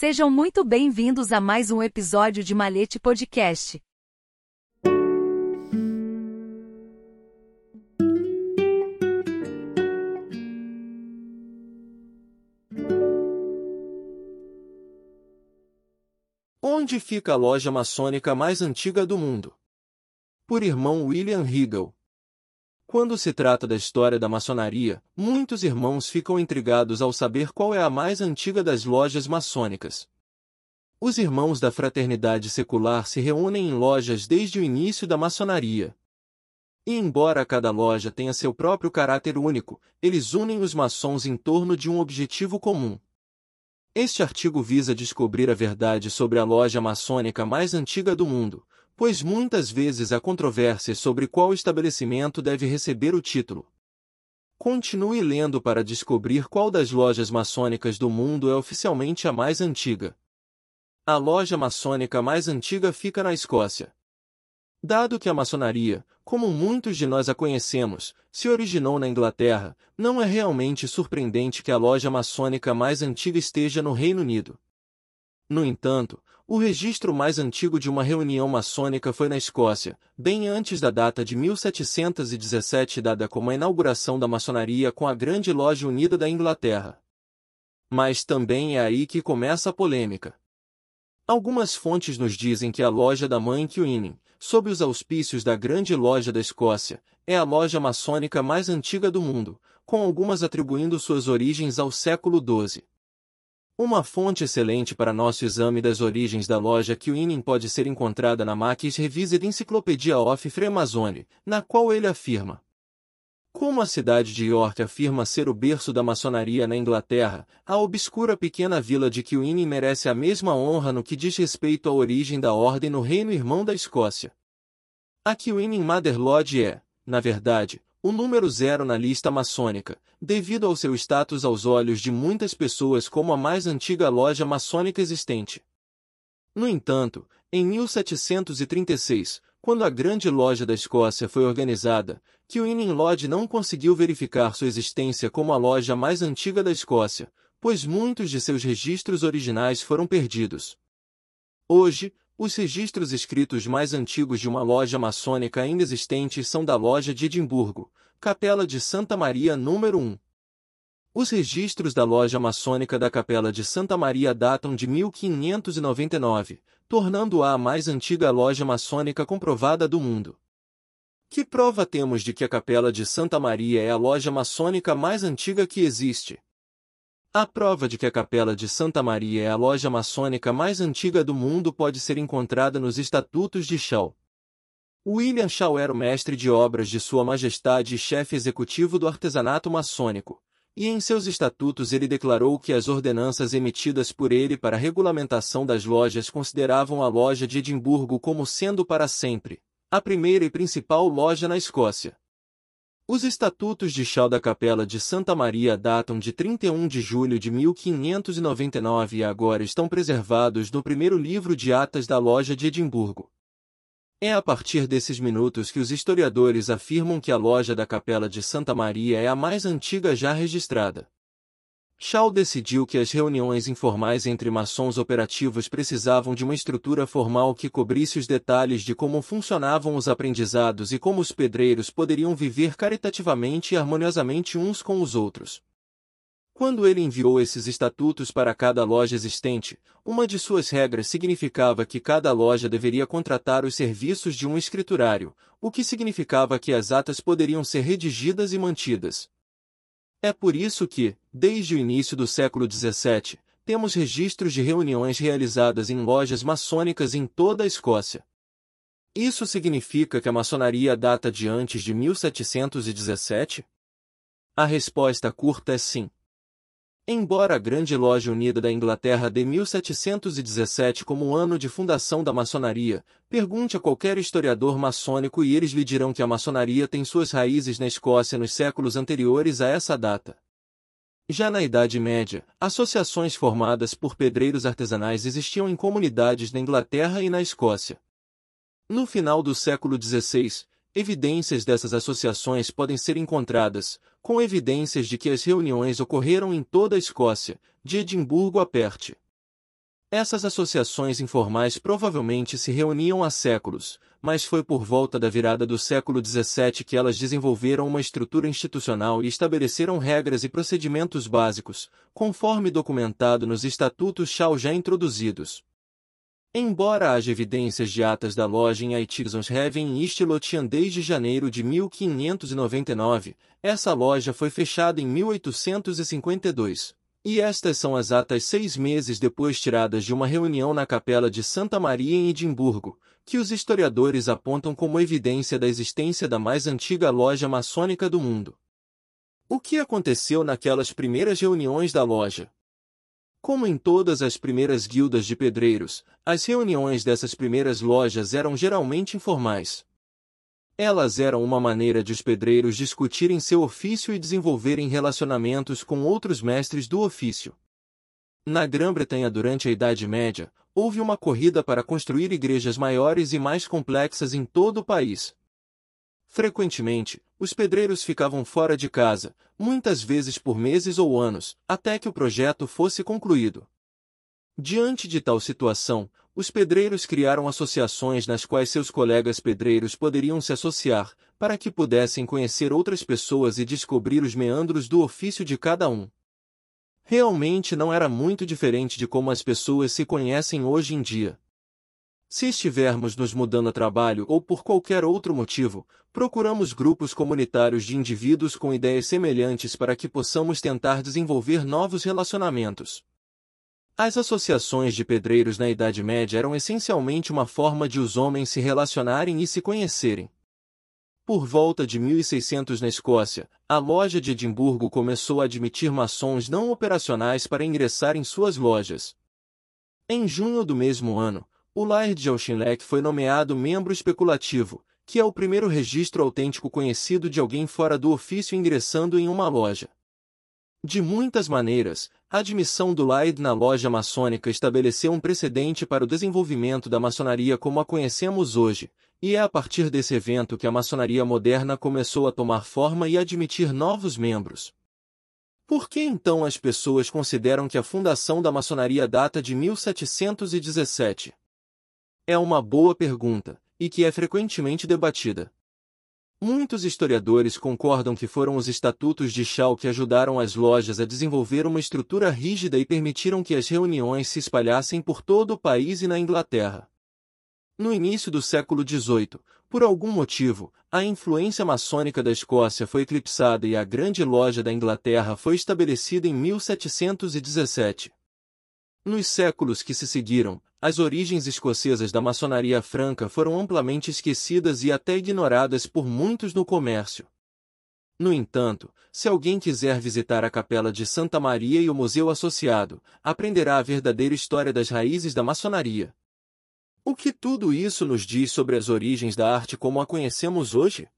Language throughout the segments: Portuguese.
Sejam muito bem-vindos a mais um episódio de Malete Podcast. Onde fica a loja maçônica mais antiga do mundo? Por irmão William Hegel. Quando se trata da história da maçonaria, muitos irmãos ficam intrigados ao saber qual é a mais antiga das lojas maçônicas. Os irmãos da fraternidade secular se reúnem em lojas desde o início da maçonaria. E embora cada loja tenha seu próprio caráter único, eles unem os maçons em torno de um objetivo comum. Este artigo visa descobrir a verdade sobre a loja maçônica mais antiga do mundo, pois muitas vezes há controvérsias sobre qual estabelecimento deve receber o título. Continue lendo para descobrir qual das lojas maçônicas do mundo é oficialmente a mais antiga. A loja maçônica mais antiga fica na Escócia. Dado que a maçonaria, como muitos de nós a conhecemos, se originou na Inglaterra, não é realmente surpreendente que a loja maçônica mais antiga esteja no Reino Unido. No entanto, o registro mais antigo de uma reunião maçônica foi na Escócia, bem antes da data de 1717 dada como a inauguração da maçonaria com a Grande Loja Unida da Inglaterra. Mas também é aí que começa a polêmica. Algumas fontes nos dizem que a loja da mãe Queening, sob os auspícios da Grande Loja da Escócia, é a loja maçônica mais antiga do mundo, com algumas atribuindo suas origens ao século XII. Uma fonte excelente para nosso exame das origens da loja Queening pode ser encontrada na Maquis Revised Encyclopedia of Freemasonry, na qual ele afirma. Como a cidade de York afirma ser o berço da maçonaria na Inglaterra, a obscura pequena vila de Queening merece a mesma honra no que diz respeito à origem da ordem no Reino Irmão da Escócia. A Queening Mother Lodge é, na verdade, o número zero na lista maçônica, devido ao seu status aos olhos de muitas pessoas como a mais antiga loja maçônica existente. No entanto, em 1736, quando a Grande Loja da Escócia foi organizada, Queening Lodge não conseguiu verificar sua existência como a loja mais antiga da Escócia, pois muitos de seus registros originais foram perdidos. Hoje, os registros escritos mais antigos de uma loja maçônica ainda existente são da loja de Edimburgo, Capela de Santa Maria número 1. Os registros da loja maçônica da Capela de Santa Maria datam de 1599, tornando-a a mais antiga loja maçônica comprovada do mundo. Que prova temos de que a Capela de Santa Maria é a loja maçônica mais antiga que existe? A prova de que a Capela de Santa Maria é a loja maçônica mais antiga do mundo pode ser encontrada nos Estatutos de Shaw. William Shaw era o mestre de obras de Sua Majestade e chefe executivo do artesanato maçônico, e em seus estatutos ele declarou que as ordenanças emitidas por ele para a regulamentação das lojas consideravam a loja de Edimburgo como sendo para sempre a primeira e principal loja na Escócia. Os estatutos de Chal da Capela de Santa Maria datam de 31 de julho de 1599 e agora estão preservados no primeiro livro de atas da loja de Edimburgo. É a partir desses minutos que os historiadores afirmam que a loja da Capela de Santa Maria é a mais antiga já registrada. Shaw decidiu que as reuniões informais entre maçons operativos precisavam de uma estrutura formal que cobrisse os detalhes de como funcionavam os aprendizados e como os pedreiros poderiam viver caritativamente e harmoniosamente uns com os outros. Quando ele enviou esses estatutos para cada loja existente, uma de suas regras significava que cada loja deveria contratar os serviços de um escriturário, o que significava que as atas poderiam ser redigidas e mantidas. É por isso que, desde o início do século XVII, temos registros de reuniões realizadas em lojas maçônicas em toda a Escócia. Isso significa que a maçonaria data de antes de 1717? A resposta curta é sim. Embora a Grande Loja Unida da Inglaterra dê 1717 como o ano de fundação da maçonaria, pergunte a qualquer historiador maçônico e eles lhe dirão que a maçonaria tem suas raízes na Escócia nos séculos anteriores a essa data. Já na Idade Média, associações formadas por pedreiros artesanais existiam em comunidades na Inglaterra e na Escócia. No final do século XVI, Evidências dessas associações podem ser encontradas, com evidências de que as reuniões ocorreram em toda a Escócia, de Edimburgo a Perth. Essas associações informais provavelmente se reuniam há séculos, mas foi por volta da virada do século XVII que elas desenvolveram uma estrutura institucional e estabeleceram regras e procedimentos básicos, conforme documentado nos estatutos Chao já introduzidos. Embora haja evidências de atas da loja em Haven em East Lothian desde janeiro de 1599, essa loja foi fechada em 1852. E estas são as atas seis meses depois tiradas de uma reunião na capela de Santa Maria em Edimburgo, que os historiadores apontam como evidência da existência da mais antiga loja maçônica do mundo. O que aconteceu naquelas primeiras reuniões da loja? Como em todas as primeiras guildas de pedreiros, as reuniões dessas primeiras lojas eram geralmente informais. Elas eram uma maneira de os pedreiros discutirem seu ofício e desenvolverem relacionamentos com outros mestres do ofício. Na Grã-Bretanha durante a Idade Média, houve uma corrida para construir igrejas maiores e mais complexas em todo o país. Frequentemente, os pedreiros ficavam fora de casa, muitas vezes por meses ou anos, até que o projeto fosse concluído. Diante de tal situação, os pedreiros criaram associações nas quais seus colegas pedreiros poderiam se associar, para que pudessem conhecer outras pessoas e descobrir os meandros do ofício de cada um. Realmente não era muito diferente de como as pessoas se conhecem hoje em dia. Se estivermos nos mudando a trabalho ou por qualquer outro motivo, procuramos grupos comunitários de indivíduos com ideias semelhantes para que possamos tentar desenvolver novos relacionamentos. As associações de pedreiros na Idade Média eram essencialmente uma forma de os homens se relacionarem e se conhecerem. Por volta de 1600 na Escócia, a loja de Edimburgo começou a admitir maçons não operacionais para ingressar em suas lojas. Em junho do mesmo ano, o Laird Auchinleck foi nomeado membro especulativo, que é o primeiro registro autêntico conhecido de alguém fora do ofício ingressando em uma loja. De muitas maneiras, a admissão do Laird na loja maçônica estabeleceu um precedente para o desenvolvimento da maçonaria como a conhecemos hoje, e é a partir desse evento que a maçonaria moderna começou a tomar forma e admitir novos membros. Por que então as pessoas consideram que a fundação da maçonaria data de 1717? É uma boa pergunta, e que é frequentemente debatida. Muitos historiadores concordam que foram os estatutos de Shaw que ajudaram as lojas a desenvolver uma estrutura rígida e permitiram que as reuniões se espalhassem por todo o país e na Inglaterra. No início do século XVIII, por algum motivo, a influência maçônica da Escócia foi eclipsada e a Grande Loja da Inglaterra foi estabelecida em 1717. Nos séculos que se seguiram, as origens escocesas da maçonaria franca foram amplamente esquecidas e até ignoradas por muitos no comércio. No entanto, se alguém quiser visitar a Capela de Santa Maria e o Museu Associado, aprenderá a verdadeira história das raízes da maçonaria. O que tudo isso nos diz sobre as origens da arte como a conhecemos hoje?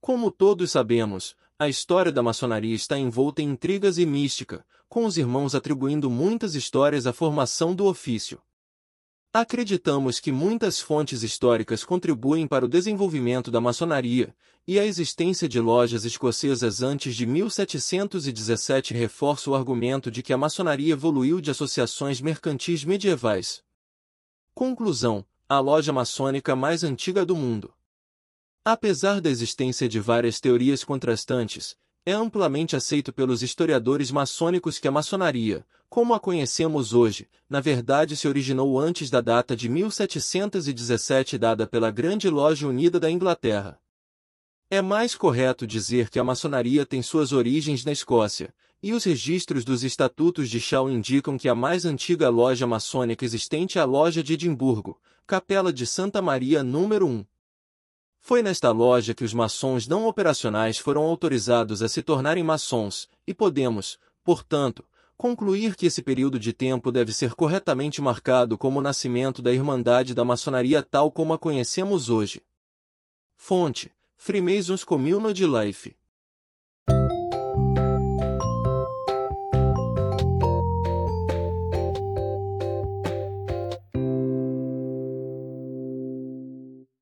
Como todos sabemos, a história da maçonaria está envolta em intrigas e mística, com os irmãos atribuindo muitas histórias à formação do ofício. Acreditamos que muitas fontes históricas contribuem para o desenvolvimento da maçonaria, e a existência de lojas escocesas antes de 1717 reforça o argumento de que a maçonaria evoluiu de associações mercantis medievais. Conclusão: a loja maçônica mais antiga do mundo. Apesar da existência de várias teorias contrastantes, é amplamente aceito pelos historiadores maçônicos que a maçonaria, como a conhecemos hoje, na verdade se originou antes da data de 1717 dada pela Grande Loja Unida da Inglaterra. É mais correto dizer que a maçonaria tem suas origens na Escócia, e os registros dos estatutos de Shaw indicam que a mais antiga loja maçônica existente é a Loja de Edimburgo, Capela de Santa Maria número 1. Foi nesta loja que os maçons não operacionais foram autorizados a se tornarem maçons, e podemos, portanto, concluir que esse período de tempo deve ser corretamente marcado como o nascimento da Irmandade da Maçonaria tal como a conhecemos hoje. Fonte: Freemasons Community Life